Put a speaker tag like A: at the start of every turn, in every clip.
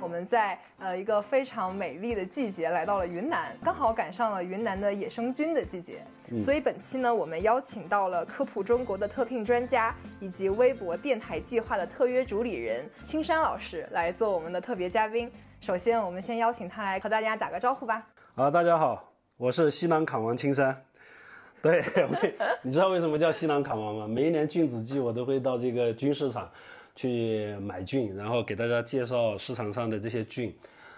A: 我们在呃一个非常美丽的季节来到了云南，刚好赶上了云南的野生菌的季节，所以本期呢，我们邀请到了科普中国的特聘专家，以及微博电台计划的特约主理人青山老师来做我们的特别嘉宾。首先，我们先邀请他来和大家打个招呼吧。
B: 啊，大家好，我是西南卡王青山。对，你知道为什么叫西南卡王吗？每一年菌子季，我都会到这个菌市场去买菌，然后给大家介绍市场上的这些菌，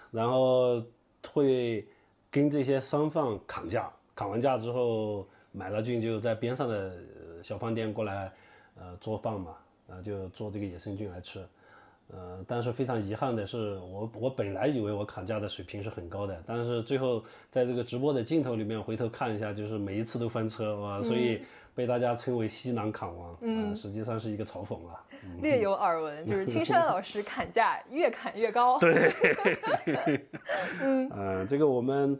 B: 然后会跟这些商贩砍价，砍完价之后买了菌就在边上的小饭店过来，呃，做饭嘛，然后就做这个野生菌来吃。呃，但是非常遗憾的是，我我本来以为我砍价的水平是很高的，但是最后在这个直播的镜头里面回头看一下，就是每一次都翻车哇，所以被大家称为西南砍王，嗯，实际上是一个嘲讽啊。
A: 略有耳闻，就是青山老师砍价越砍越高。
B: 对，嗯，这个我们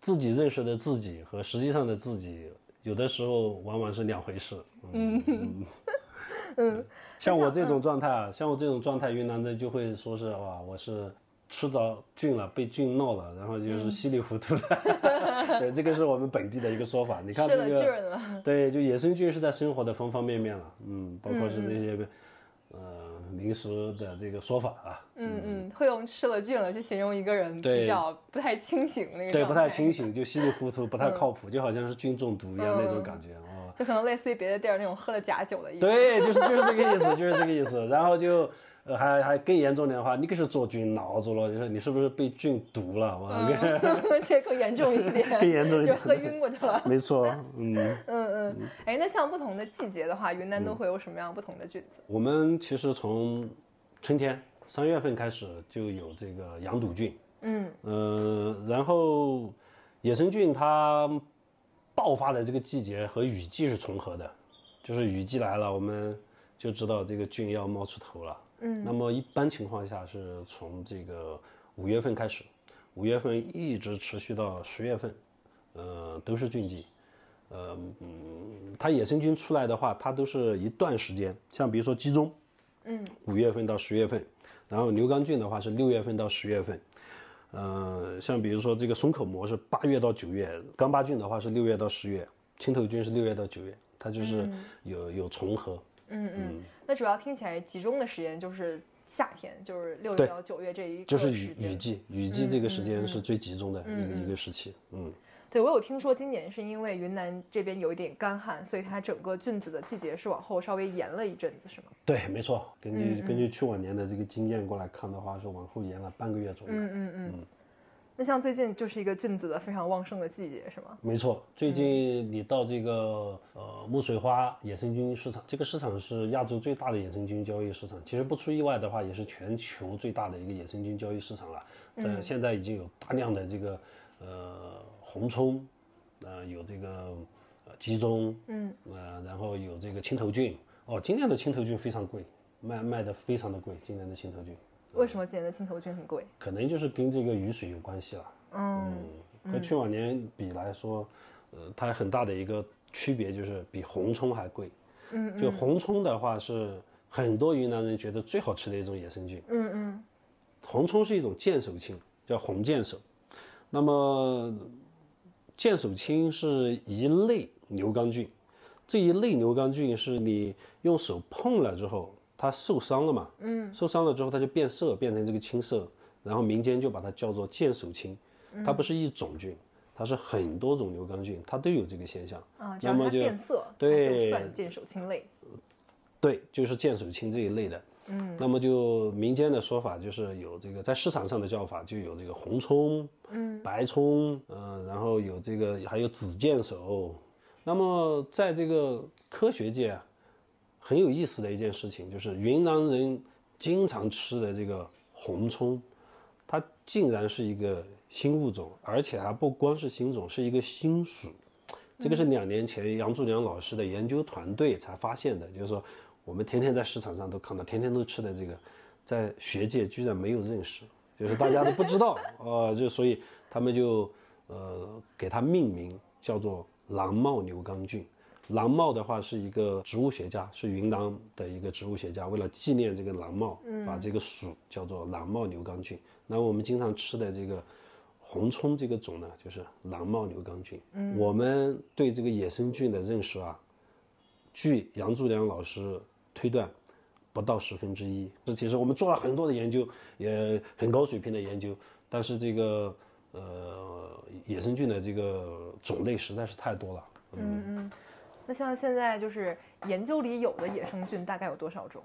B: 自己认识的自己和实际上的自己，有的时候往往是两回事。嗯 嗯。像我这种状态啊，像我这种状态，云南的就会说是哇，我是吃着菌了，被菌闹了，然后就是稀里糊涂的。对，这个是我们本地的一个说法。你看这个，对，就野生菌是在生活的方方面面了，嗯，包括是这些。呃，零食的这个说法啊，
A: 嗯嗯，会用吃了菌了去形容一个人比较不太清醒那个，
B: 对，不太清醒，就稀里糊涂，不太靠谱，就好像是菌中毒一样那种感觉啊，
A: 就可能类似于别的地儿那种喝了假酒的意思，
B: 对，就是就是这个意思，就是这个意思，然后就。呃，还还更严重点的话，你可是做菌闹住了，你说你是不是被菌毒了？
A: 我 这 更严重一点，
B: 更严重一点，
A: 就喝晕过去了。
B: 没错，
A: 嗯嗯嗯。哎，那像不同的季节的话，云南都会有什么样不同的菌子？
B: 我们其实从春天三月份开始就有这个羊肚菌，嗯呃，然后野生菌它爆发的这个季节和雨季是重合的，就是雨季来了，我们就知道这个菌要冒出头了。嗯，那么一般情况下是从这个五月份开始，五月份一直持续到十月份，呃，都是菌季，呃，嗯，它野生菌出来的话，它都是一段时间，像比如说鸡枞，嗯，五月份到十月份，然后牛肝菌的话是六月份到十月份，呃，像比如说这个松口蘑是八月到九月，刚巴菌的话是六月到十月，青头菌是六月到九月，它就是有有重合。
A: 嗯嗯，那主要听起来集中的时间就是夏天，就是六月到九月这一
B: 就是雨雨季，雨季这个时间是最集中的一个一个时期。
A: 嗯，对我有听说，今年是因为云南这边有一点干旱，所以它整个菌子的季节是往后稍微延了一阵子，是吗？
B: 对，没错，根据根据去往年的这个经验过来看的话，是往后延了半个月左右。嗯嗯嗯。
A: 那像最近就是一个菌子的非常旺盛的季节，是吗？
B: 没错，最近你到这个呃木水花野生菌市场，这个市场是亚洲最大的野生菌交易市场。其实不出意外的话，也是全球最大的一个野生菌交易市场了。在现在已经有大量的这个呃红葱，呃有这个呃鸡枞，嗯，呃然后有这个青头菌。哦，今年的青头菌非常贵，卖卖的非常的贵。今年的青头菌。
A: 为什么今年的青头菌很贵？
B: 可能就是跟这个雨水有关系了。嗯，和去往年比来说，呃，它很大的一个区别就是比红葱还贵。嗯，就红葱的话是很多云南人觉得最好吃的一种野生菌。嗯嗯，红葱是一种剑手青，叫红剑手。那么剑手青是一类牛肝菌，这一类牛肝菌是你用手碰了之后。它受伤了嘛？嗯，受伤了之后，它就变色，变成这个青色，然后民间就把它叫做剑手青。它不是一种菌，它是很多种牛肝菌，它都有这个现象。
A: 啊，那么就变色，
B: 对，
A: 就算剑手青类。
B: 对，就是剑手青这一类的。嗯，那么就民间的说法就是有这个，在市场上的叫法就有这个红葱，嗯，白葱，嗯，然后有这个还有紫剑手。那么在这个科学界啊。很有意思的一件事情，就是云南人经常吃的这个红葱，它竟然是一个新物种，而且还不光是新种，是一个新属。这个是两年前杨柱良老师的研究团队才发现的。就是说，我们天天在市场上都看到，天天都吃的这个，在学界居然没有认识，就是大家都不知道啊，就所以他们就呃给它命名叫做蓝帽牛肝菌。蓝帽的话是一个植物学家，是云南的一个植物学家，为了纪念这个蓝帽，把这个属叫做蓝帽牛肝菌。那我们经常吃的这个红葱这个种呢，就是蓝帽牛肝菌。我们对这个野生菌的认识啊，据杨柱良老师推断，不到十分之一。这其实我们做了很多的研究，也很高水平的研究，但是这个呃野生菌的这个种类实在是太多了。
A: 嗯嗯。那像现在就是研究里有的野生菌大概有多少种？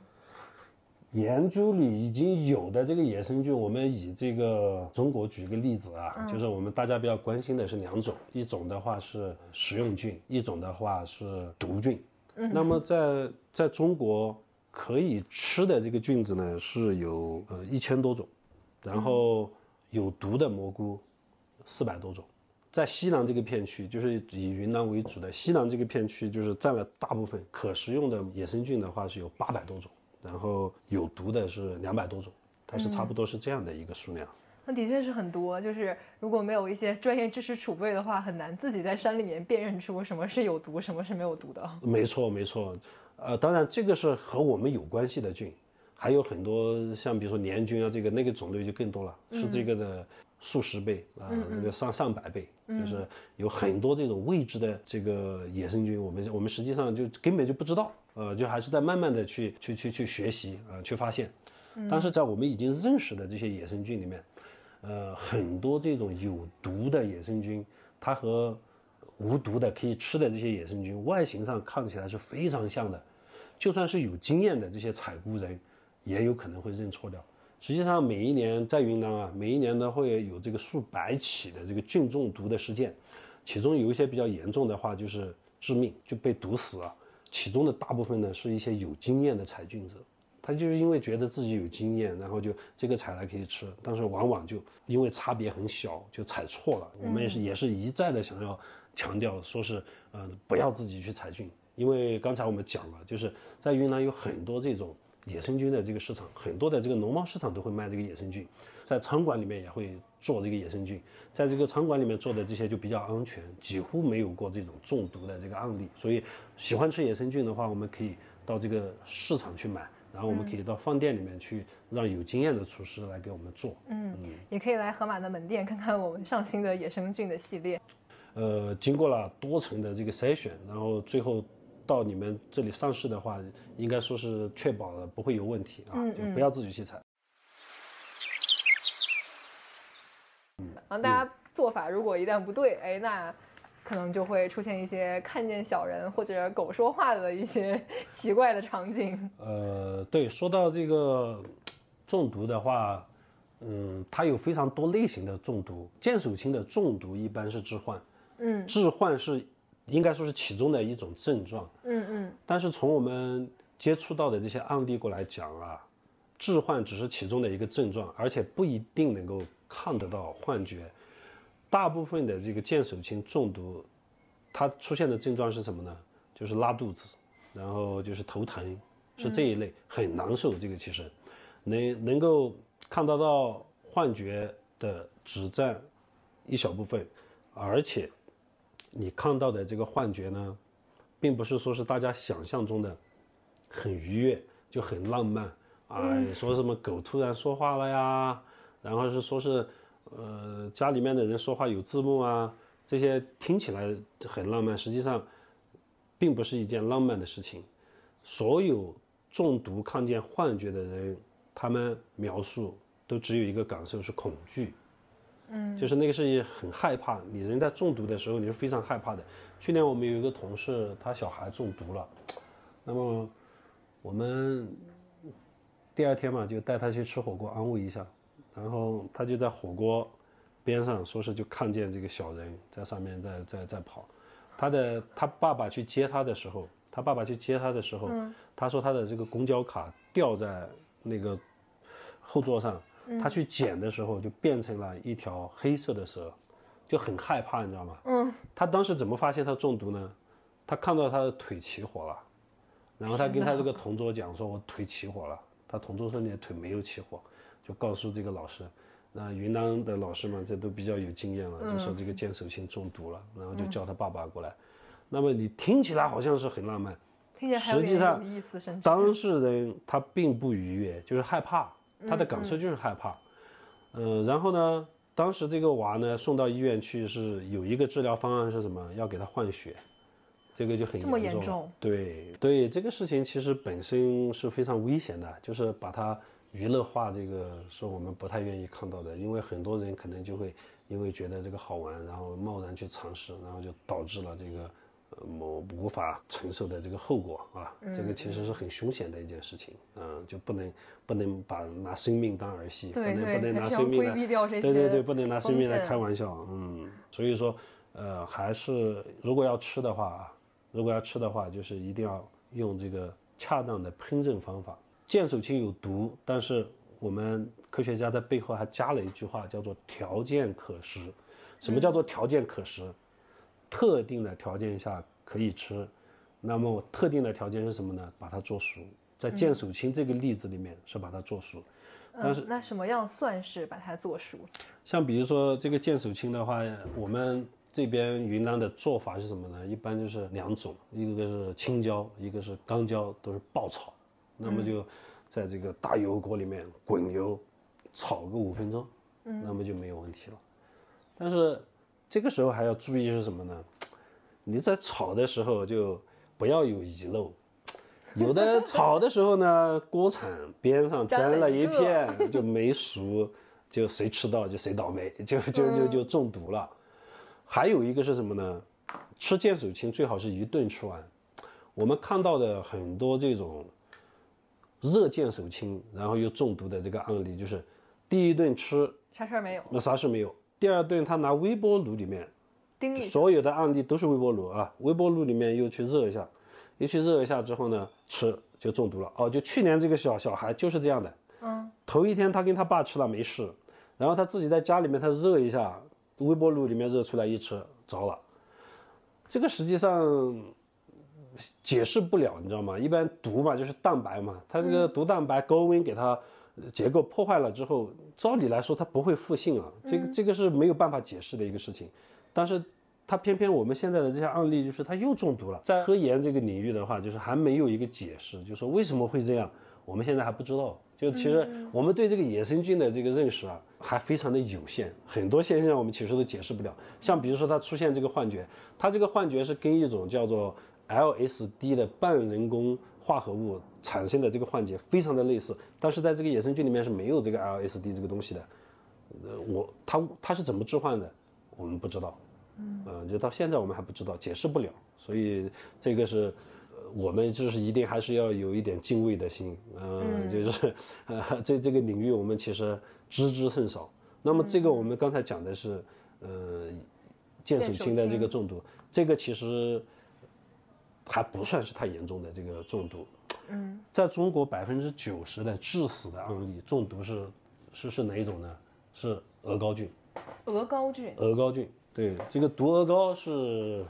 B: 研究里已经有的这个野生菌，我们以这个中国举个例子啊，就是我们大家比较关心的是两种，一种的话是食用菌，一种的话是毒菌。嗯那么在在中国可以吃的这个菌子呢是有呃一千多种，然后有毒的蘑菇四百多种。在西南这个片区，就是以云南为主的西南这个片区，就是占了大部分可食用的野生菌的话是有八百多种，然后有毒的是两百多种，它是差不多是这样的一个数量。
A: 那的确是很多，就是如果没有一些专业知识储备的话，很难自己在山里面辨认出什么是有毒，什么是没有毒的。
B: 没错，没错，呃，当然这个是和我们有关系的菌，还有很多像比如说黏菌啊，这个那个种类就更多了，是这个的。数十倍啊，这个上上百倍，就是有很多这种未知的这个野生菌，我们我们实际上就根本就不知道，呃，就还是在慢慢的去去去去学习啊，去发现。但是在我们已经认识的这些野生菌里面，呃，很多这种有毒的野生菌，它和无毒的可以吃的这些野生菌，外形上看起来是非常像的，就算是有经验的这些采菇人，也有可能会认错掉。实际上，每一年在云南啊，每一年都会有这个数百起的这个菌中毒的事件，其中有一些比较严重的话，就是致命，就被毒死了。其中的大部分呢，是一些有经验的采菌者，他就是因为觉得自己有经验，然后就这个采来可以吃，但是往往就因为差别很小，就采错了。我们也是也是一再的想要强调，说是呃不要自己去采菌，因为刚才我们讲了，就是在云南有很多这种。野生菌的这个市场，很多的这个农贸市场都会卖这个野生菌，在餐馆里面也会做这个野生菌，在这个餐馆里面做的这些就比较安全，几乎没有过这种中毒的这个案例。所以，喜欢吃野生菌的话，我们可以到这个市场去买，然后我们可以到饭店里面去让有经验的厨师来给我们做。
A: 嗯，也可以来盒马的门店看看我们上新的野生菌的系列。
B: 呃，经过了多层的这个筛选，然后最后。到你们这里上市的话，应该说是确保了不会有问题啊，就不要自己去采。
A: 然后大家做法如果一旦不对，哎，那可能就会出现一些看见小人或者狗说话的一些 奇怪的场景。
B: 呃，对，说到这个中毒的话，嗯，它有非常多类型的中毒，见手青的中毒一般是致幻，嗯，致幻是。应该说是其中的一种症状，嗯嗯。但是从我们接触到的这些案例过来讲啊，置换只是其中的一个症状，而且不一定能够看得到幻觉。大部分的这个见手青中毒，它出现的症状是什么呢？就是拉肚子，然后就是头疼，是这一类，很难受。这个其实能能够看得到幻觉的只占一小部分，而且。你看到的这个幻觉呢，并不是说是大家想象中的很愉悦，就很浪漫啊，说什么狗突然说话了呀，然后是说是，呃，家里面的人说话有字幕啊，这些听起来很浪漫，实际上并不是一件浪漫的事情。所有中毒看见幻觉的人，他们描述都只有一个感受是恐惧。嗯，就是那个是很害怕，你人在中毒的时候，你是非常害怕的。去年我们有一个同事，他小孩中毒了，那么我们第二天嘛，就带他去吃火锅安慰一下，然后他就在火锅边上，说是就看见这个小人在上面在在在跑，他的他爸爸去接他的时候，他爸爸去接他的时候，他说他的这个公交卡掉在那个后座上。他去捡的时候就变成了一条黑色的蛇，就很害怕，你知道吗？嗯。他当时怎么发现他中毒呢？他看到他的腿起火了，然后他跟他这个同桌讲说：“我腿起火了。”他同桌说：“你的腿没有起火。”就告诉这个老师。那云南的老师们这都比较有经验了，就说这个剑手青中毒了，然后就叫他爸爸过来。那么你听起来好像是很浪漫，实际上当事人他并不愉悦，就是害怕，他的感受就是害怕。嗯、然后呢，当时这个娃呢送到医院去是有一个治疗方案是什么？要给他换血，这个就很
A: 这么
B: 严
A: 严重
B: 对对，这个事情其实本身是非常危险的，就是把它娱乐化，这个是我们不太愿意看到的，因为很多人可能就会因为觉得这个好玩，然后贸然去尝试，然后就导致了这个。呃，某无法承受的这个后果啊，这个其实是很凶险的一件事情，嗯、就不能不能把拿生命当儿戏，不能不能拿生命来对对对，不能拿生命来开玩笑，嗯，所以说，呃，还是如果要吃的话啊，如果要吃的话，就是一定要用这个恰当的烹饪方法。剑手青有毒，但是我们科学家在背后还加了一句话，叫做条件可食。什么叫做条件可食？特定的条件下可以吃，那么特定的条件是什么呢？把它做熟。在剑手青这个例子里面是把它做熟，但是
A: 嗯、那什么样算是把它做熟？
B: 像比如说这个剑手青的话，我们这边云南的做法是什么呢？一般就是两种，一个是青椒，一个是干椒，都是爆炒。那么就在这个大油锅里面滚油，炒个五分钟，那么就没有问题了。但是这个时候还要注意是什么呢？你在炒的时候就不要有遗漏。有的炒的时候呢，锅铲边上粘了一片就没熟，就谁吃到就谁倒霉，就就就就中毒了。还有一个是什么呢？吃剑手青最好是一顿吃完。我们看到的很多这种热剑手青，然后又中毒的这个案例，就是第一顿吃
A: 啥事儿没有，
B: 那啥事没有，第二顿他拿微波炉里面所有的案例都是微波炉啊，微波炉里面又去热一下，又去热一下之后呢，吃就中毒了。哦，就去年这个小小孩就是这样的，
A: 嗯，
B: 头一天他跟他爸吃了没事，然后他自己在家里面他热一下，微波炉里面热出来一吃着了，这个实际上解释不了，你知道吗？一般毒嘛就是蛋白嘛，它这个毒蛋白高温给它呃结构破坏了之后，照理来说它不会复性啊，这个这个是没有办法解释的一个事情，但是。它偏偏我们现在的这些案例，就是它又中毒了。在科研这个领域的话，就是还没有一个解释，就是说为什么会这样，我们现在还不知道。就其实我们对这个野生菌的这个认识啊，还非常的有限，很多现象我们其实都解释不了。像比如说它出现这个幻觉，它这个幻觉是跟一种叫做 LSD 的半人工化合物产生的这个幻觉非常的类似，但是在这个野生菌里面是没有这个 LSD 这个东西的。呃，我它它是怎么置换的，我们不知道。嗯，就到现在我们还不知道，解释不了，所以这个是，呃我们就是一定还是要有一点敬畏的心，嗯，就是，呃，在这个领域我们其实知之甚少。那么这个我们刚才讲的是，呃，剑手青的这个中毒，这个其实还不算是太严重的这个中毒。嗯，在中国百分之九十的致死的案例中毒是是是哪一种呢？是鹅膏菌。
A: 鹅膏菌，
B: 鹅膏菌，对，这个毒鹅膏是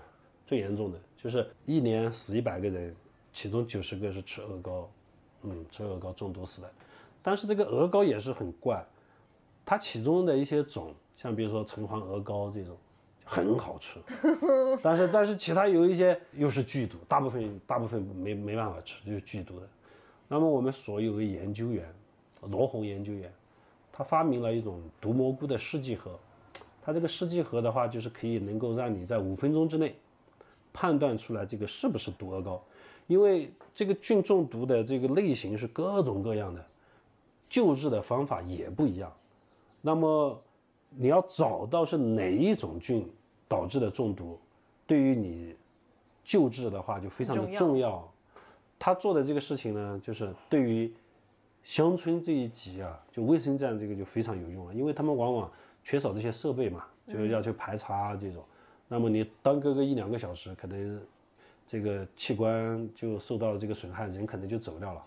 B: 最严重的，就是一年死一百个人，其中九十个是吃鹅膏，嗯，吃鹅膏中毒死的。但是这个鹅膏也是很怪，它其中的一些种，像比如说橙黄鹅膏这种，很好吃，但是但是其他有一些又是剧毒，大部分大部分没没办法吃，就是剧毒的。那么我们所有的研究员，罗红研究员，他发明了一种毒蘑菇的试剂盒。它这个试剂盒的话，就是可以能够让你在五分钟之内判断出来这个是不是毒鹅膏，因为这个菌中毒的这个类型是各种各样的，救治的方法也不一样。那么你要找到是哪一种菌导致的中毒，对于你救治的话就非常的
A: 重要。
B: 他做的这个事情呢，就是对于乡村这一级啊，就卫生站这个就非常有用了，因为他们往往缺少这些设备嘛，就是要去排查啊这种。那么你耽搁个一两个小时，可能这个器官就受到了这个损害，人可能就走掉了。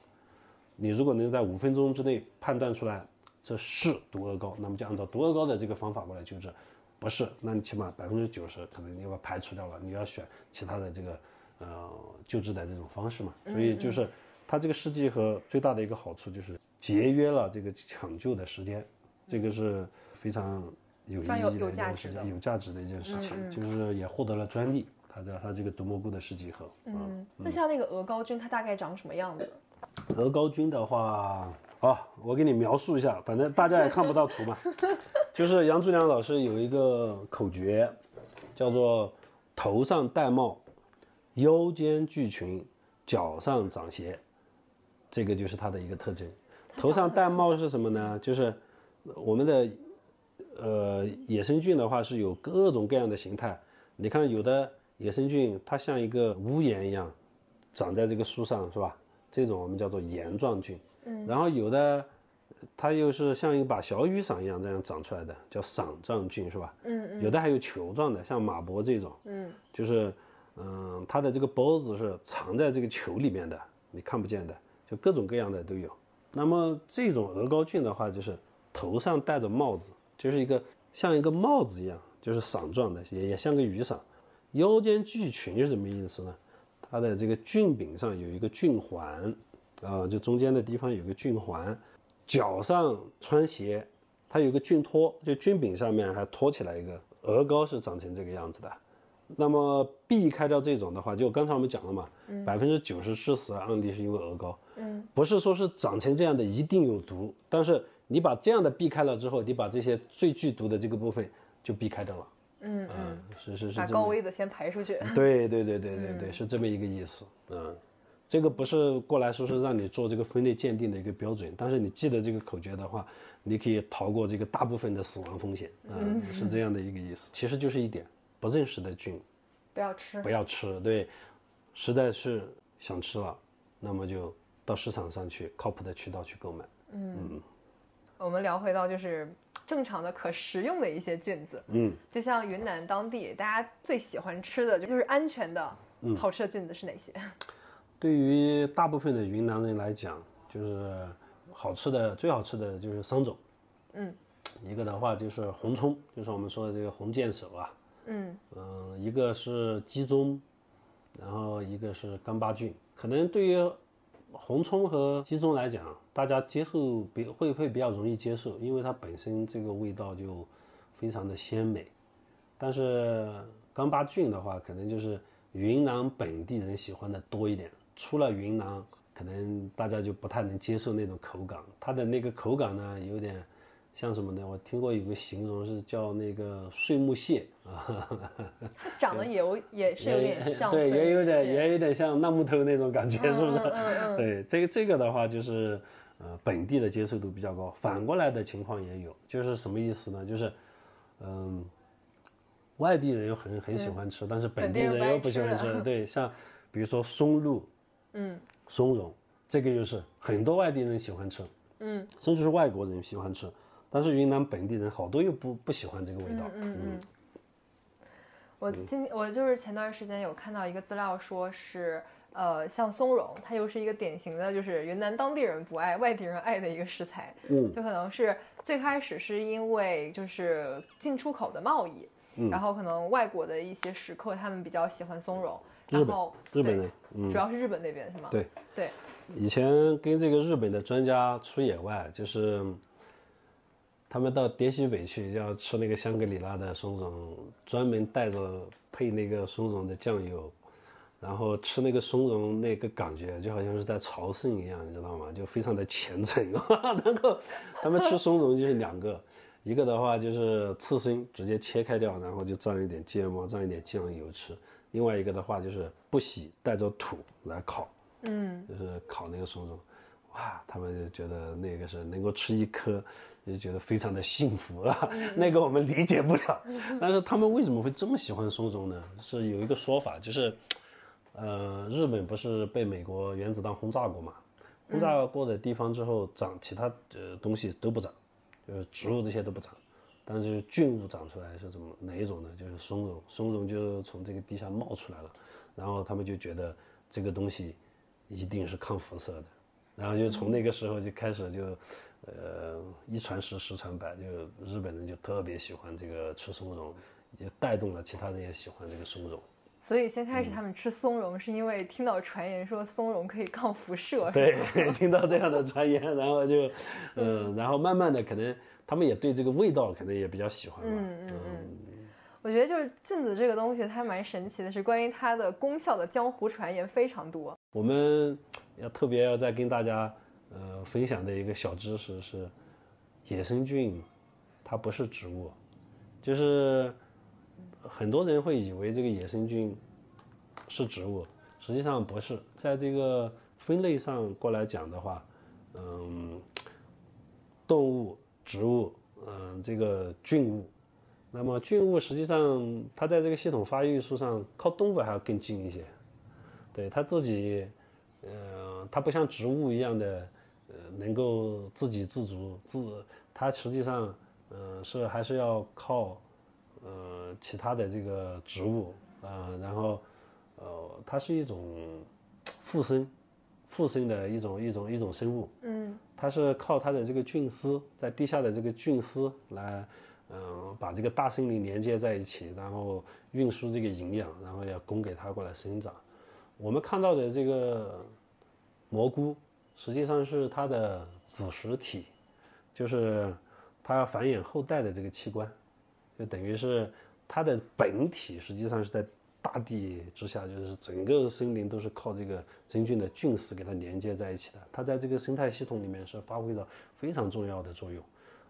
B: 你如果能在五分钟之内判断出来这是毒鹅膏，那么就按照毒鹅膏的这个方法过来救治；不是，那你起码百分之九十可能你要排除掉了，你要选其他的这个呃救治的这种方式嘛。所以就是它这个试剂盒最大的一个好处就是节约了这个抢救的时间，这个是非常有意义
A: 有
B: 的一
A: 有价值的
B: 件事情，有价值的一件事情，就是也获得了专利。它它的它这个毒蘑菇的试剂盒。
A: 嗯，那像那个鹅膏菌，它大概长什么样子？
B: 鹅膏菌的话，啊，我给你描述一下，反正大家也看不到图嘛。就是杨柱良老师有一个口诀，叫做头上戴帽，腰间聚群，脚上长鞋，这个就是它的一个特征。头上戴帽是什么呢？就是我们的呃野生菌的话是有各种各样的形态。你看有的野生菌它像一个屋檐一样长在这个树上，是吧？这种我们叫做檐状菌。嗯。然后有的它又是像一把小雨伞一样这样长出来的，叫伞状菌，是吧？嗯嗯。有的还有球状的，像马勃这种。嗯。就是嗯，它的这个孢子是藏在这个球里面的，你看不见的，就各种各样的都有。那么这种鹅膏菌的话，就是头上戴着帽子，就是一个像一个帽子一样，就是伞状的，也也像个雨伞。腰间聚群是什么意思呢？它的这个菌柄上有一个菌环，啊，就中间的地方有个菌环。脚上穿鞋，它有个菌托，就菌柄上面还托起来一个。鹅膏是长成这个样子的。那么避开掉这种的话，就刚才我们讲了嘛，百分之九十致死的案例是因为鹅膏。嗯，不是说是长成这样的一定有毒，但是你把这样的避开了之后，你把这些最剧毒的这个部分就避开掉了。嗯嗯，是是是，
A: 把高危的先排出去。
B: 对对对对对对，是这么一个意思。嗯，这个不是过来说是让你做这个分类鉴定的一个标准，但是你记得这个口诀的话，你可以逃过这个大部分的死亡风险。嗯，是这样的一个意思。其实就是一点。不认识的菌，
A: 不要吃，
B: 不要吃。对，实在是想吃了，那么就到市场上去靠谱的渠道去购买。嗯，
A: 我们聊回到就是正常的可食用的一些菌子。嗯，就像云南当地大家最喜欢吃的就是安全的、好吃的菌子是哪些？
B: 对于大部分的云南人来讲，就是好吃的最好吃的就是三种。嗯，一个的话就是红葱，就是我们说的这个红箭手啊。嗯一个是鸡枞，然后一个是干巴菌。可能对于红葱和鸡枞来讲，大家接受比会会比较容易接受，因为它本身这个味道就非常的鲜美。但是干巴菌的话，可能就是云南本地人喜欢的多一点。出了云南，可能大家就不太能接受那种口感。它的那个口感呢，有点。像什么呢？我听过有个形容是叫那个碎木屑
A: 啊，它长得也有也是有点像，
B: 对，也有点也有点像烂木头那种感觉，是不是？对，这个这个的话就是呃本地的接受度比较高，反过来的情况也有，就是什么意思呢？就是嗯，外地人又很很喜欢吃，但是本地人又不喜欢吃。对，像比如说松露，嗯，松茸，这个就是很多外地人喜欢吃，嗯，甚至是外国人喜欢吃。但是云南本地人好多又不不喜欢这个味道。嗯嗯。
A: 我今我就是前段时间有看到一个资料，说是呃像松茸，它又是一个典型的就是云南当地人不爱，外地人爱的一个食材。嗯。就可能是最开始是因为就是进出口的贸易，然后可能外国的一些食客他们比较喜欢松茸。然后
B: 日本人，嗯
A: 主要是日本那边是吗？
B: 对
A: 对。
B: 以前跟这个日本的专家出野外，就是。他们到滇西北去，要吃那个香格里拉的松茸，专门带着配那个松茸的酱油，然后吃那个松茸，那个感觉就好像是在朝圣一样，你知道吗？就非常的虔诚。然后他们吃松茸就是两个，一个的话就是刺身，直接切开掉，然后就蘸一点芥末，蘸一点酱油吃；另外一个的话就是不洗，带着土来烤，嗯，就是烤那个松茸。哇，他们就觉得那个是能够吃一颗。就觉得非常的幸福啊，那个我们理解不了，但是他们为什么会这么喜欢松茸呢？是有一个说法，就是，呃，日本不是被美国原子弹轰炸过嘛？轰炸过的地方之后长其他呃东西都不长，就是植物这些都不长，但是菌物长出来是怎么哪一种呢？就是松茸，松茸就从这个地下冒出来了，然后他们就觉得这个东西一定是抗辐射的。然后就从那个时候就开始就，呃，一传十，十传百，就日本人就特别喜欢这个吃松茸，也带动了其他人也喜欢这个松茸。
A: 所以先开始他们吃松茸是因为听到传言说松茸可以抗辐射。
B: 对，听到这样的传言，然后就，嗯，然后慢慢的可能他们也对这个味道可能也比较喜欢吧。嗯嗯嗯。
A: 我觉得就是菌子这个东西，它蛮神奇的，是关于它的功效的江湖传言非常多。
B: 我们要特别要再跟大家呃分享的一个小知识是，野生菌它不是植物，就是很多人会以为这个野生菌是植物，实际上不是。在这个分类上过来讲的话，嗯，动物、植物，嗯，这个菌物。那么菌物实际上，它在这个系统发育树上靠动物还要更近一些，对它自己，呃，它不像植物一样的，呃，能够自给自足，自它实际上，呃，是还是要靠，呃，其他的这个植物啊，然后，呃，它是一种附生，附生的一种一种一种生物，嗯，它是靠它的这个菌丝，在地下的这个菌丝来。嗯，把这个大森林连接在一起，然后运输这个营养，然后要供给它过来生长。我们看到的这个蘑菇，实际上是它的子实体，就是它要繁衍后代的这个器官，就等于是它的本体实际上是在大地之下，就是整个森林都是靠这个真菌的菌丝给它连接在一起的。它在这个生态系统里面是发挥着非常重要的作用。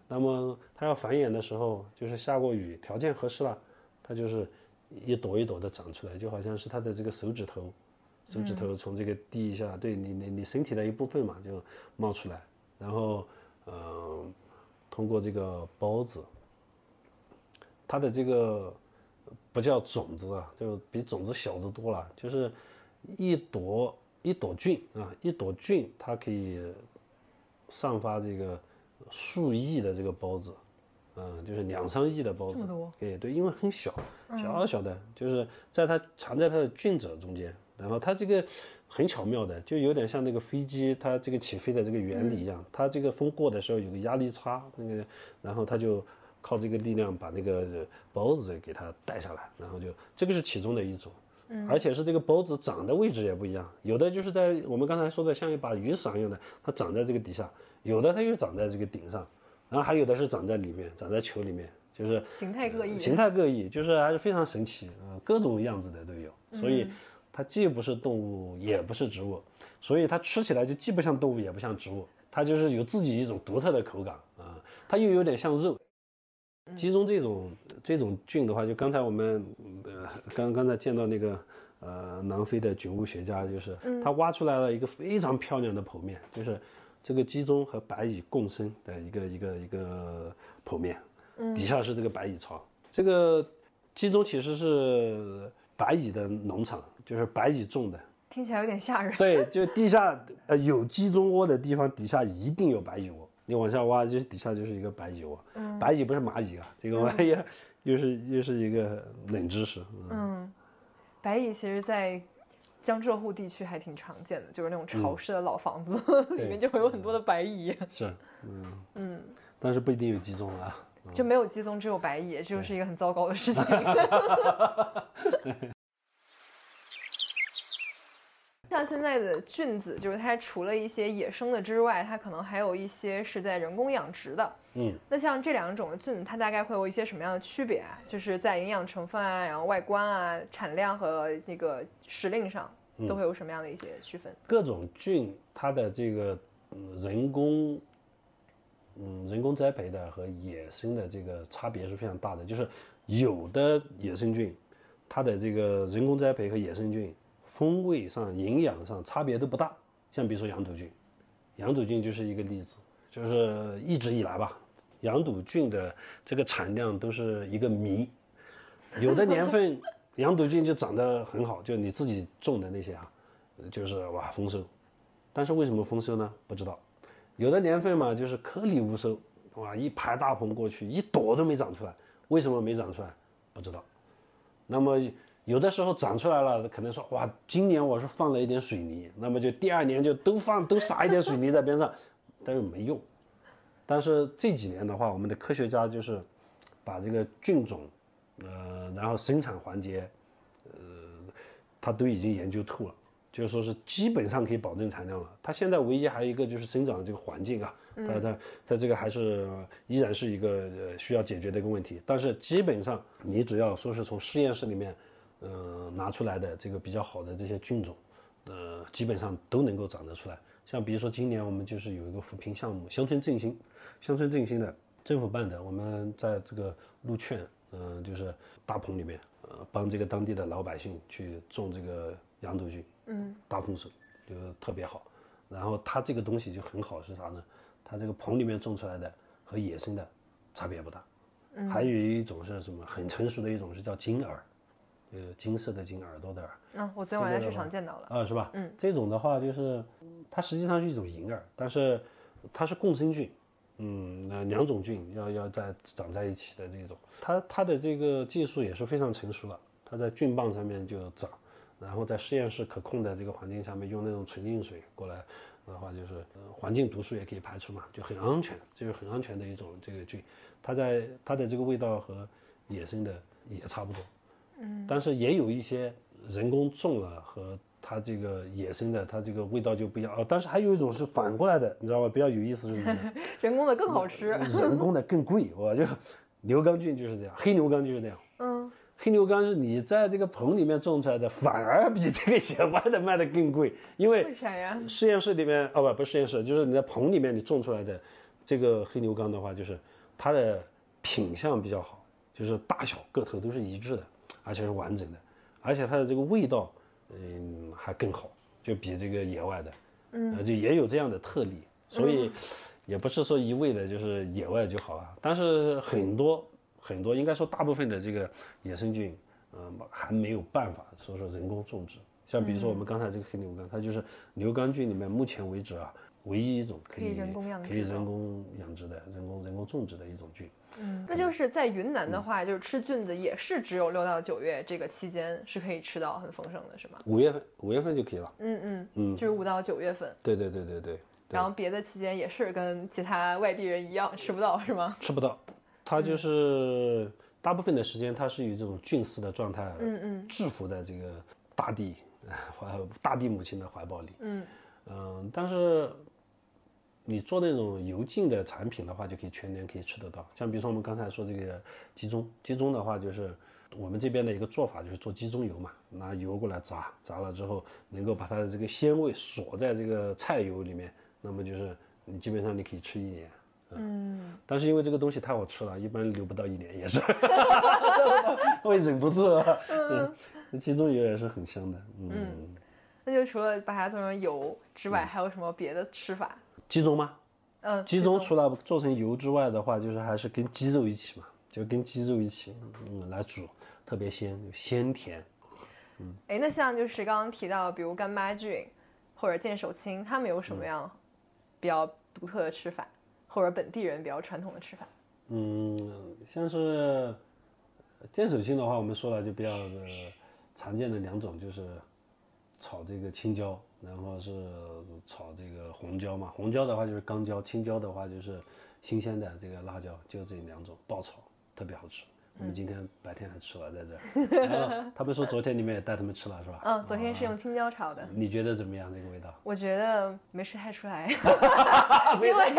B: 那么它要繁衍的时候，就是下过雨，条件合适了，它就是一朵一朵的长出来，就好像是它的这个手指头，手指头从这个地下，对你你你身体的一部分嘛，就冒出来，然后嗯，通过这个孢子，它的这个不叫种子啊，就比种子小得多了，就是一朵一朵菌啊，一朵菌它可以散发这个。数亿的这个孢子，嗯，就是两三亿的孢子，哎对，因为很小，小小的，就是在它藏在它的菌褶中间，然后它这个很巧妙的，就有点像那个飞机它这个起飞的这个原理一样，它这个风过的时候有个压力差，那个，然后它就靠这个力量把那个孢子给它带下来，然后就这个是其中的一种，而且是这个孢子长的位置也不一样，有的就是在我们刚才说的像一把雨伞一样的，它长在这个底下。有的它又长在这个顶上，然后还有的是长在里面，长在球里面，就是
A: 形态各异，
B: 形态各异，就是还是非常神奇啊，各种样子的都有。所以它既不是动物，也不是植物，所以它吃起来就既不像动物，也不像植物，它就是有自己一种独特的口感啊，它又有点像肉。鸡中这种这种菌的话，就刚才我们呃刚刚才见到那个呃南非的菌物学家，就是他挖出来了一个非常漂亮的剖面，就是。这个鸡中和白蚁共生的一个一个一个剖面，底下是这个白蚁巢。这个鸡中其实是白蚁的农场，就是白蚁种的。
A: 听起来有点吓人。
B: 对，就地下呃有鸡中窝的地方，底下一定有白蚁窝。你往下挖，就是底下就是一个白蚁窝。嗯。白蚁不是蚂蚁啊，这个玩意儿又是又是一个冷知识。
A: 嗯，白蚁其实，在。江浙沪地区还挺常见的，就是那种潮湿的老房子里面就会有很多的白蚁。
B: 是，嗯嗯，但是不一定有鸡枞啊，
A: 就没有鸡枞，只有白蚁，这就是一个很糟糕的事情。像现在的菌子，就是它除了一些野生的之外，它可能还有一些是在人工养殖的。嗯，那像这两种的菌子，它大概会有一些什么样的区别啊？就是在营养成分啊，然后外观啊、产量和那个时令上，都会有什么样的一些区分？
B: 各种菌，它的这个人工，嗯，人工栽培的和野生的这个差别是非常大的。就是有的野生菌，它的这个人工栽培和野生菌。风味上、营养上差别都不大，像比如说羊肚菌，羊肚菌就是一个例子，就是一直以来吧，羊肚菌的这个产量都是一个谜，有的年份 羊肚菌就长得很好，就你自己种的那些啊，就是哇丰收，但是为什么丰收呢？不知道，有的年份嘛就是颗粒无收，哇一排大棚过去一朵都没长出来，为什么没长出来？不知道，那么。有的时候长出来了，可能说哇，今年我是放了一点水泥，那么就第二年就都放都撒一点水泥在边上，但是没用。但是这几年的话，我们的科学家就是把这个菌种，呃，然后生产环节，呃，他都已经研究透了，就是说是基本上可以保证产量了。它现在唯一还有一个就是生长的这个环境啊，它它它这个还是依然是一个呃需要解决的一个问题。但是基本上你只要说是从实验室里面，呃拿出来的这个比较好的这些菌种，呃基本上都能够长得出来。像比如说今年我们就是有一个扶贫项目，乡村振兴，乡村振兴的政府办的，我们在这个鹿圈，嗯、就是大棚里面，呃帮这个当地的老百姓去种这个羊肚菌。嗯，大丰收就特别好。然后它这个东西就很好是啥呢？它这个棚里面种出来的和野生的差别不大。嗯，还有一种是什么？很成熟的一种是叫金耳，呃，金色的金，耳朵的耳。
A: 嗯，我昨天晚上在市场见到了。
B: 啊，是吧？嗯，这种的话就是它实际上是一种银耳，但是它是共生菌，嗯，那两种菌要要在长在一起的这种，它它的这个技术也是非常成熟了，它在菌棒上面就长，然后在实验室可控的这个环境下面用那种纯净水过来的话，就是呃环境毒素也可以排出嘛，就很安全，就是很安全的一种这个菌，它在它的这个味道和野生的也差不多，嗯，但是也有一些人工种了和它这个野生的，它这个味道就不一样哦。但是还有一种是反过来的，你知道吗？比较有意思是什么呢？
A: 人工的更好吃。
B: 人工的更贵，我就牛肝菌就是这样，黑牛肝就是这样。
A: 嗯，
B: 黑牛肝是你在这个棚里面种出来的，反而比这个野外的卖的更贵，因为
A: 为啥呀？
B: 实验室里面哦不不是实验室，就是你在棚里面你种出来的这个黑牛肝的话，就是它的品相比较好，就是大小个头都是一致的，而且是完整的，而且它的这个味道嗯还更好，就比这个野外的，嗯，就也有这样的特例，所以也不是说一味的就是野外就好了，但是很多很多应该说大部分的这个野生菌，嗯、还没有办法说是人工种植。像比如说我们刚才这个黑牛肝，它就是牛肝菌里面目前为止啊唯一一种可以
A: 可以人工养殖的。
B: 可以人工养殖的、人工人工种植的一种菌。
A: 嗯那就是在云南的话，就是吃菌子也是只有六到九月这个期间是可以吃到很丰盛的，是吗？
B: 五月份，五月份就可以了。
A: 嗯嗯嗯，就是五到九月份，
B: 对对对对对，
A: 然后别的期间也是跟其他外地人一样吃不到，是吗？
B: 吃不到，它就是大部分的时间它是以这种菌丝的状态，嗯嗯，制服在这个大地 怀大地母亲的怀抱里，嗯。嗯，但是你做那种油浸的产品的话，就可以全年可以吃得到。像比如说我们刚才说这个鸡枞，鸡枞的话就是我们这边的一个做法，就是做鸡枞油嘛，拿油过来炸，炸了之后能够把它的这个鲜味锁在这个菜油里面，那么就是你基本上你可以吃一年。嗯，但是因为这个东西太好吃了，一般留不到一年，也是 会忍不住啊。嗯，那鸡枞油也是很香的。嗯，
A: 那就除了把它做成油之外，还有什么别的吃法？
B: 鸡枞吗？
A: 嗯，
B: 鸡枞除了做成油之外的话，就是还是跟鸡肉一起嘛，就跟鸡肉一起嗯来煮，特别鲜，鲜甜。
A: 嗯哎，那像就是刚刚提到，比如干妈菌或者见手青，他们有什么样比较独特的吃法，或者本地人比较传统的吃法？
B: 嗯，像是见手青的话，我们说了就比较呃常见的两种，就是炒这个青椒，然后是炒这个红椒嘛。红椒的话就是干椒，青椒的话就是新鲜的这个辣椒，就这两种爆炒，特别好吃。我们今天白天还吃了在这儿，然后他们说昨天你们也带他们吃了是吧？
A: 嗯，昨天是用青椒炒的，
B: 你觉得怎么样？这个味道？
A: 我觉得没吃太出来，因为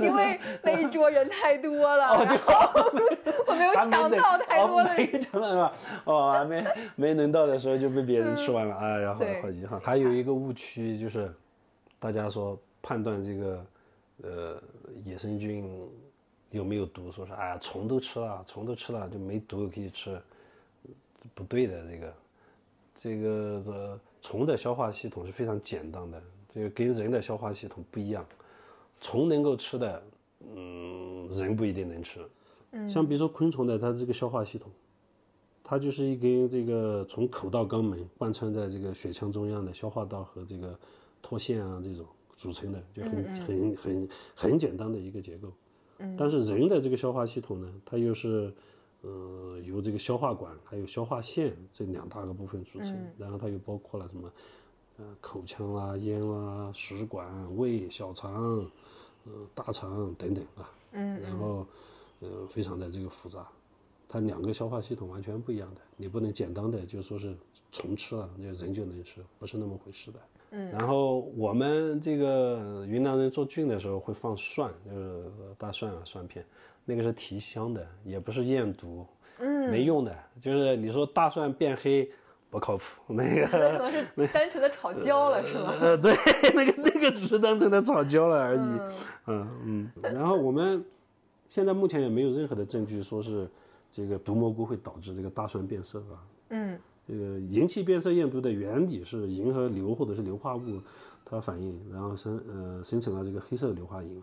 A: 因为那一桌人太多了，然后 我没有抢到太多的
B: 抢到是吧？哦，还没没能到的时候就被别人吃完了，哎然
A: 后
B: 好遗憾。还有一个误区就是，大家说判断这个呃野生菌有没有毒，说是哎呀虫都吃了，虫都吃了就没毒可以吃，不对的这个。这个的虫的消化系统是非常简单的，这个跟人的消化系统不一样。虫能够吃的，嗯，人不一定能吃。像比如说昆虫的，它这个消化系统，它就是一根这个从口到肛门贯穿在这个血腔中央的消化道和这个脱腺啊这种组成的，就很很很很简单的一个结构。但是人的这个消化系统呢，它又是呃由这个消化管还有消化腺这两大个部分组成，然后它又包括了什么呃口腔啦、咽啦、食管、胃、小肠、呃大肠等等啊。嗯，然后呃非常的这个复杂，它两个消化系统完全不一样的，你不能简单的就说是虫吃了，那人就能吃，不是那么回事的。嗯，然后我们这个云南人做菌的时候会放蒜，就是大蒜啊蒜片，那个是提香的，也不是验毒，嗯，没用的。就是你说大蒜变黑不靠谱，那个
A: 可能是单纯的炒焦了，是吗？
B: 呃，对，那个那个只是单纯的炒焦了而已。嗯嗯。然后我们现在目前也没有任何的证据说是这个毒蘑菇会导致这个大蒜变色啊。嗯。这个银器变色验毒的原理是银和硫或者是硫化物，它反应，然后生呃生成了这个黑色的硫化银。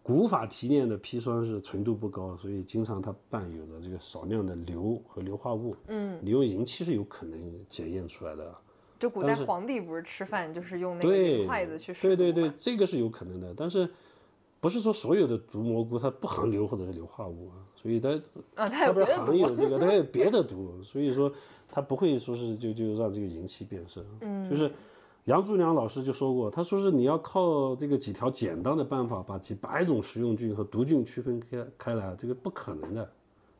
B: 古法提炼的砒霜是纯度不高，所以经常它伴有着这个少量的硫和硫化物。嗯，你用银器是有可能检验出来的。
A: 就古代皇帝不是吃饭就是用那个筷子去
B: 对对对，这个是有可能的，但是不是说所有的毒蘑菇它不含硫或者是硫化物啊？所以它
A: 啊，它
B: 不是含有这个，它有别的毒，所以说。它不会说是就就让这个银器变色，嗯，就是杨竹良老师就说过，他说是你要靠这个几条简单的办法把几百种食用菌和毒菌区分开开来，这个不可能的，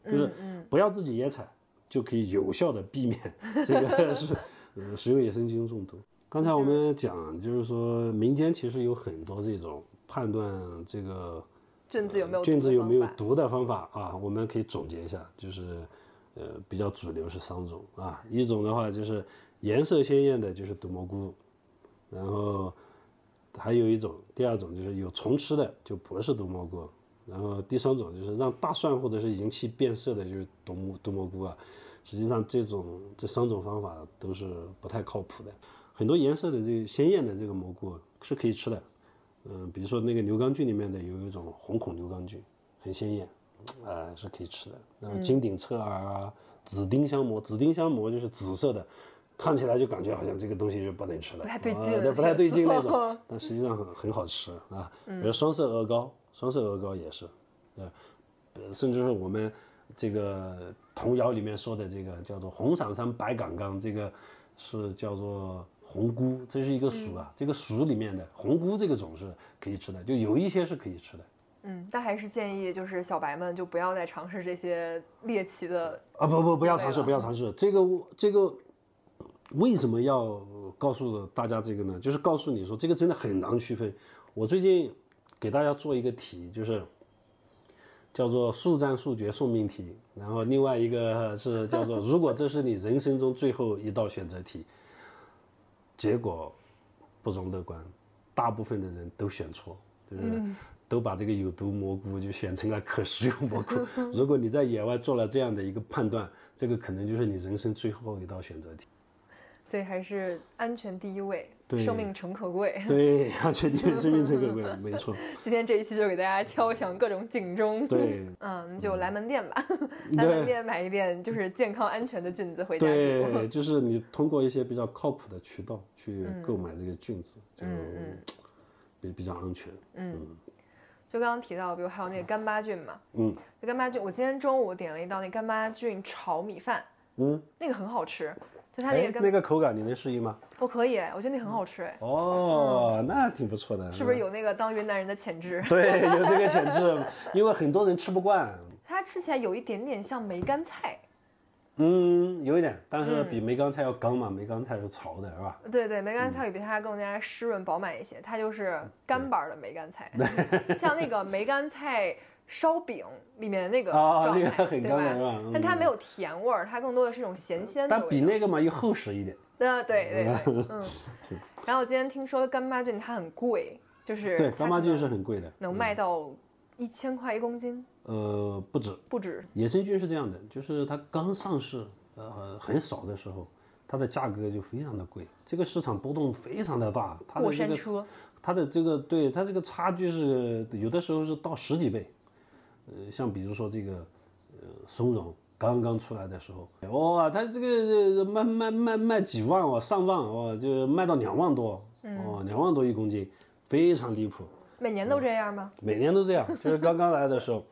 B: 就是不要自己野采就可以有效的避免 这个是呃食用野生菌中毒。刚才我们讲就是说民间其实有很多这种判断这个
A: 菌子有没有
B: 菌子有没有毒的方法啊，我们可以总结一下，就是。呃，比较主流是三种啊，一种的话就是颜色鲜艳的，就是毒蘑菇，然后还有一种，第二种就是有虫吃的，就不是毒蘑菇，然后第三种就是让大蒜或者是银器变色的，就是毒毒蘑菇啊。实际上这种这三种方法都是不太靠谱的。很多颜色的这个鲜艳的这个蘑菇是可以吃的，嗯，比如说那个牛肝菌里面的有一种红孔牛肝菌，很鲜艳。呃，是可以吃的。然后金顶侧耳啊，紫丁香蘑，紫丁香蘑就是紫色的，看起来就感觉好像这个东西是不能吃的，
A: 不太对劲，
B: 不太对劲那种。但实际上很很好吃啊。比如双色鹅膏，双色鹅膏也是，呃，甚至是我们这个童谣里面说的这个叫做红伞伞白杆杆，这个是叫做红菇，这是一个属啊，这个属里面的红菇这个种是可以吃的，就有一些是可以吃的。
A: 嗯，但还是建议就是小白们就不要再尝试这些猎奇的
B: 啊！不不，不要尝试，不要尝试。这个这个为什么要告诉大家这个呢？就是告诉你说，这个真的很难区分。我最近给大家做一个题，就是叫做“速战速决送命题”，然后另外一个是叫做“如果这是你人生中最后一道选择题”，结果不容乐观，大部分的人都选错，就是。都把这个有毒蘑菇就选成了可食用蘑菇。如果你在野外做了这样的一个判断，这个可能就是你人生最后一道选择题。
A: 所以还是安全第一位，生命诚可贵。
B: 对，要确定，生命诚可贵，没错。
A: 今天这一期就给大家敲响各种警钟。
B: 对，
A: 嗯，就来门店吧，来门店买一点就是健康安全的菌子回家
B: 对，就是你通过一些比较靠谱的渠道去购买这个菌子，就比比较安全。嗯。
A: 就刚刚提到，比如还有那个干巴菌嘛，嗯，那干巴菌，我今天中午点了一道那干巴菌炒米饭，嗯，那个很好吃，就它那个
B: 那个口感你能适应吗？
A: 我可以，我觉得那很好吃，哎，
B: 哦，那挺不错的，
A: 是不是有那个当云南人的潜质？
B: 对，有这个潜质，因为很多人吃不惯，
A: 它吃起来有一点点像梅干菜。
B: 嗯，有一点，但是比梅干菜要干嘛？梅干菜是潮的，是吧？
A: 对对，梅干菜比它更加湿润饱满一些，它就是干巴的梅干菜，像那个梅干菜烧饼里面那个状态，
B: 对吧？
A: 但它没有甜味儿，它更多的是一种咸鲜的
B: 但比那个嘛又厚实一点。
A: 对对对，嗯。然后我今天听说干巴菌它很贵，就是
B: 对干巴菌是很贵的，
A: 能卖到一千块一公斤。
B: 呃，不止，
A: 不止。
B: 野生菌是这样的，就是它刚上市，呃，很少的时候，它的价格就非常的贵，这个市场波动非常的大。
A: 它过山车。
B: 它的这个，对它这个差距是有的时候是到十几倍。呃，像比如说这个，呃，松茸刚刚出来的时候，哇，它这个卖卖卖卖几万哦，上万哦，就卖到两万多，哦，两万多一公斤，非常离谱。
A: 每年都这样吗？
B: 每年都这样，就是刚刚来的时候。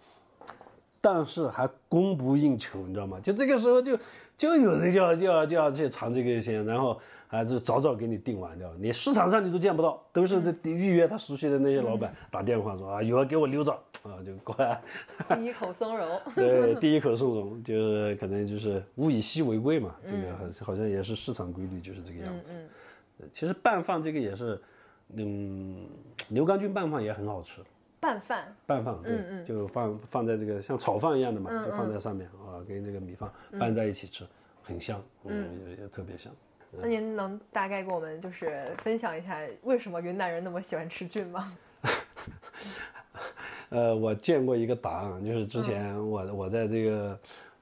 B: 但是还供不应求，你知道吗？就这个时候就就有人就要就要就要去尝这个鲜，然后啊就早早给你订完掉，你市场上你都见不到，都是预约他熟悉的那些老板打电话说啊有给我留着啊，就过来，
A: 第一口松茸，
B: 对，第一口松茸，就是可能就是物以稀为贵嘛，这个好好像也是市场规律，就是这个样子。其实拌饭这个也是，嗯，牛肝菌拌饭也很好吃。
A: 拌饭，
B: 拌饭，对，就放放在这个像炒饭一样的嘛，就放在上面啊，跟这个米饭拌在一起吃，很香，嗯，也也特别香。
A: 那您能大概给我们就是分享一下，为什么云南人那么喜欢吃菌吗？
B: 呃，我见过一个答案，就是之前我我在这个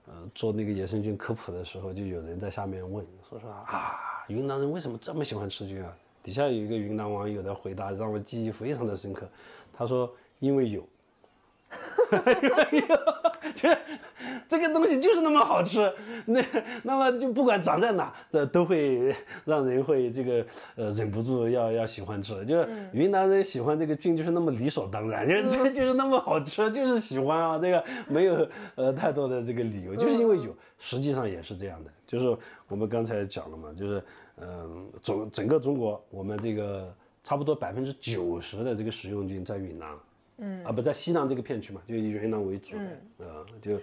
B: 呃做那个野生菌科普的时候，就有人在下面问，说说啊，云南人为什么这么喜欢吃菌啊？底下有一个云南网友的回答让我记忆非常的深刻，他说。因为有，因为有，这这个东西就是那么好吃，那那么就不管长在哪，这都会 让人会这个呃忍不住要要喜欢吃。就是云南人喜欢这个菌，就是那么理所当然，就是这就是那么好吃，就是喜欢啊。这个没有呃太多的这个理由，就是因为有。实际上也是这样的，就是我们刚才讲了嘛，就是嗯，整整个中国，我们这个差不多百分之九十的这个食用菌在云南。嗯啊，不在西南这个片区嘛，就以云南为主的，呃，就，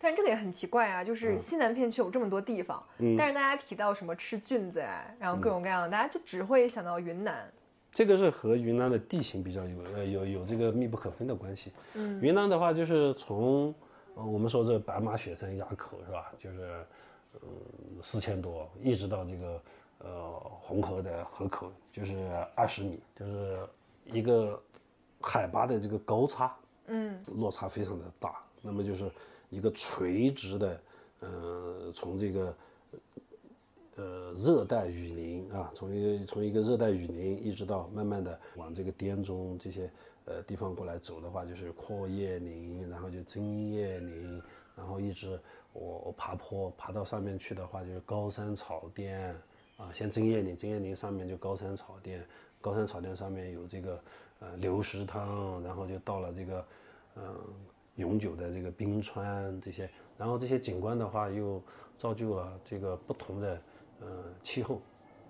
A: 但是这个也很奇怪啊，就是西南片区有这么多地方，嗯但是大家提到什么吃菌子呀，然后各种各样的，大家就只会想到云南。
B: 这个是和云南的地形比较有呃有有这个密不可分的关系。嗯，云南的话就是从我们说这白马雪山垭口是吧，就是嗯四千多，一直到这个呃红河的河口，就是二十米，就是一个。海拔的这个高差，嗯，落差非常的大。那么就是一个垂直的，呃，从这个呃热带雨林啊，从一个从一个热带雨林一直到慢慢的往这个滇中这些呃地方过来走的话，就是阔叶林，然后就针叶林，然后一直我我爬坡爬到上面去的话，就是高山草甸啊，先针叶林，针叶林上面就高山草甸，高山草甸上面有这个。呃，流石汤，然后就到了这个，嗯，永久的这个冰川这些，然后这些景观的话，又造就了这个不同的，呃，气候，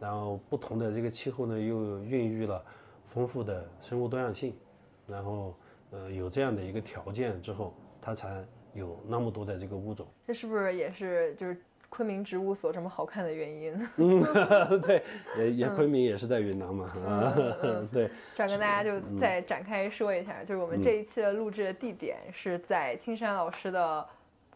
B: 然后不同的这个气候呢，又孕育了丰富的生物多样性，然后，呃，有这样的一个条件之后，它才有那么多的这个物种。
A: 这是不是也是就是？昆明植物所这么好看的原因，
B: 嗯，对，也也昆明也是在云南嘛，对。
A: 这样跟大家就再展开说一下，就是我们这一期的录制的地点是在青山老师的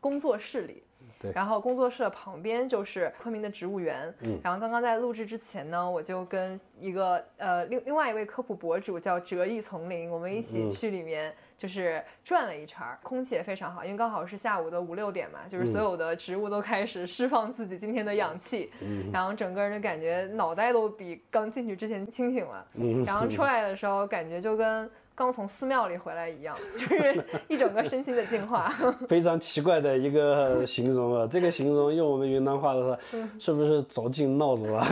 A: 工作室里，
B: 对。
A: 然后工作室的旁边就是昆明的植物园，嗯。然后刚刚在录制之前呢，我就跟一个呃另另外一位科普博主叫折翼丛林，我们一起去里面。就是转了一圈儿，空气也非常好，因为刚好是下午的五六点嘛，就是所有的植物都开始释放自己今天的氧气，然后整个人的感觉脑袋都比刚进去之前清醒了，然后出来的时候感觉就跟刚从寺庙里回来一样，就是 一整个身心的净化。
B: 非常奇怪的一个形容啊，这个形容用我们云南话的话，是不是着劲闹着了？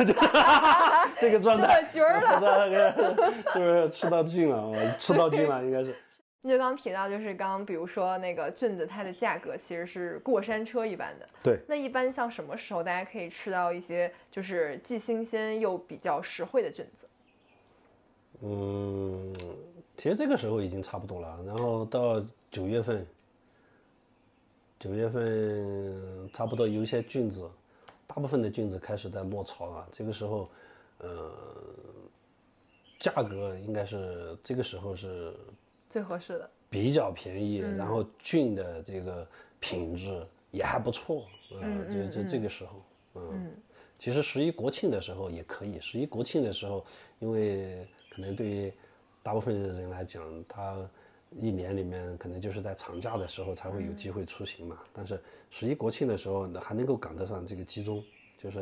B: 这个状态，
A: 吃了菌
B: 了，是不是吃到菌了？我吃到菌了，应该是。
A: 就刚提到，就是刚比如说那个菌子，它的价格其实是过山车一般的。
B: 对。
A: 那一般像什么时候大家可以吃到一些就是既新鲜又比较实惠的菌子？
B: 嗯，其实这个时候已经差不多了。然后到九月份，九月份差不多有一些菌子，大部分的菌子开始在落潮了。这个时候，呃，价格应该是这个时候是。
A: 最合适的，
B: 比较便宜，然后菌的这个品质也还不错，嗯，就就这个时候，嗯，其实十一国庆的时候也可以，十一国庆的时候，因为可能对于大部分的人来讲，他一年里面可能就是在长假的时候才会有机会出行嘛，但是十一国庆的时候还能够赶得上这个集中，就是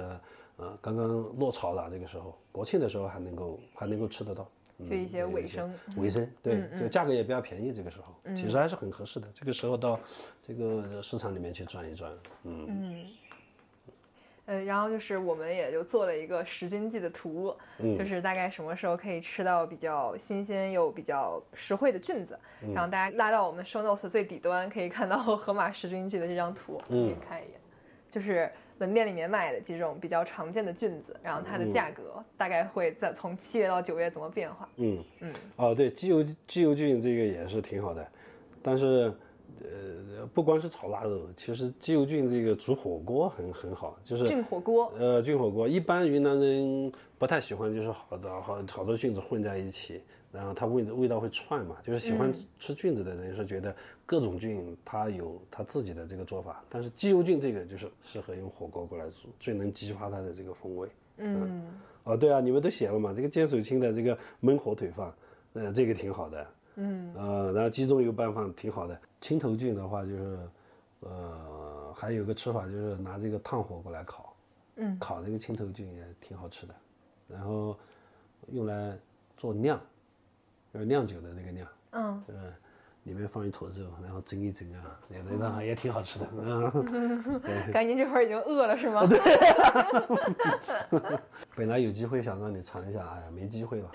B: 呃刚刚落潮了这个时候，国庆的时候还能够还能够吃得到。
A: 就一些尾声，
B: 尾声，对，就价格也比较便宜，这个时候其实还是很合适的。这个时候到这个市场里面去转一转，嗯嗯，
A: 呃，然后就是我们也就做了一个十均记的图，就是大概什么时候可以吃到比较新鲜又比较实惠的菌子。然后大家拉到我们 show notes 最底端，可以看到 河马十均记的这张图，可以看一眼，就是。门店里面卖的几种比较常见的菌子，然后它的价格大概会在从七月到九月怎么变化？
B: 嗯嗯，哦对，鸡油鸡油菌这个也是挺好的，但是，呃，不光是炒腊肉，其实鸡油菌这个煮火锅很很好，就是
A: 菌火锅。
B: 呃，菌火锅一般云南人不太喜欢，就是好的好好多菌子混在一起，然后它味味道会串嘛。就是喜欢吃菌子的人是觉得各种菌它有它自己的这个做法，但是鸡油菌这个就是适合用火锅过来煮，最能激发它的这个风味。嗯。哦，对啊，你们都写了嘛？这个坚手青的这个焖火腿饭，呃，这个挺好的。嗯。呃，然后鸡中油拌饭挺好的。青头菌的话，就是，呃，还有个吃法就是拿这个炭火过来烤。嗯。烤这个青头菌也挺好吃的，然后用来做酿，就是酿酒的那个酿。嗯。就是里面放一坨肉，然后蒸一蒸啊，也这样也挺好吃的。
A: 嗯。感觉这会儿已经饿了是吗？
B: 对。本来有机会想让你尝一下，哎呀，没机会了。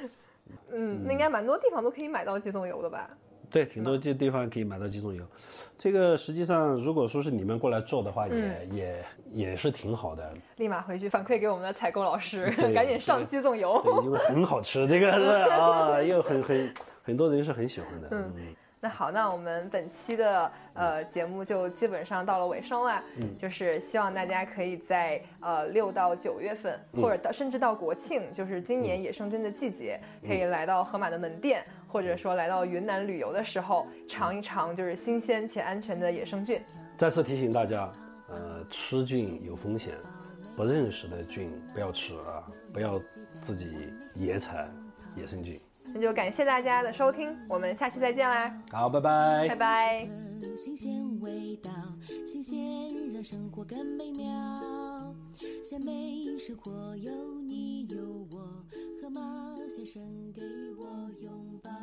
A: 嗯，那应该蛮多地方都可以买到鸡枞油的吧？
B: 对，挺多地地方可以买到鸡枞油。这个实际上，如果说是你们过来做的话，也也也是挺好的。
A: 立马回去反馈给我们的采购老师，赶紧上鸡枞油。
B: 对，因为很好吃，这个 是啊，又很很很多人是很喜欢的。嗯。
A: 那好，那我们本期的呃节目就基本上到了尾声了。嗯，就是希望大家可以在呃六到九月份，或者到甚至到国庆，就是今年野生菌的季节，可以来到河马的门店，或者说来到云南旅游的时候，尝一尝就是新鲜且安全的野生菌。
B: 再次提醒大家，呃，吃菌有风险，不认识的菌不要吃啊，不要自己野采。野生菌，
A: 那就感谢大家的收听，我们下期再见啦！
B: 好，拜拜，
A: 拜拜。
C: 新鲜味道，新鲜让生活更美妙。鲜美生活有你有我，河马先生给我拥抱。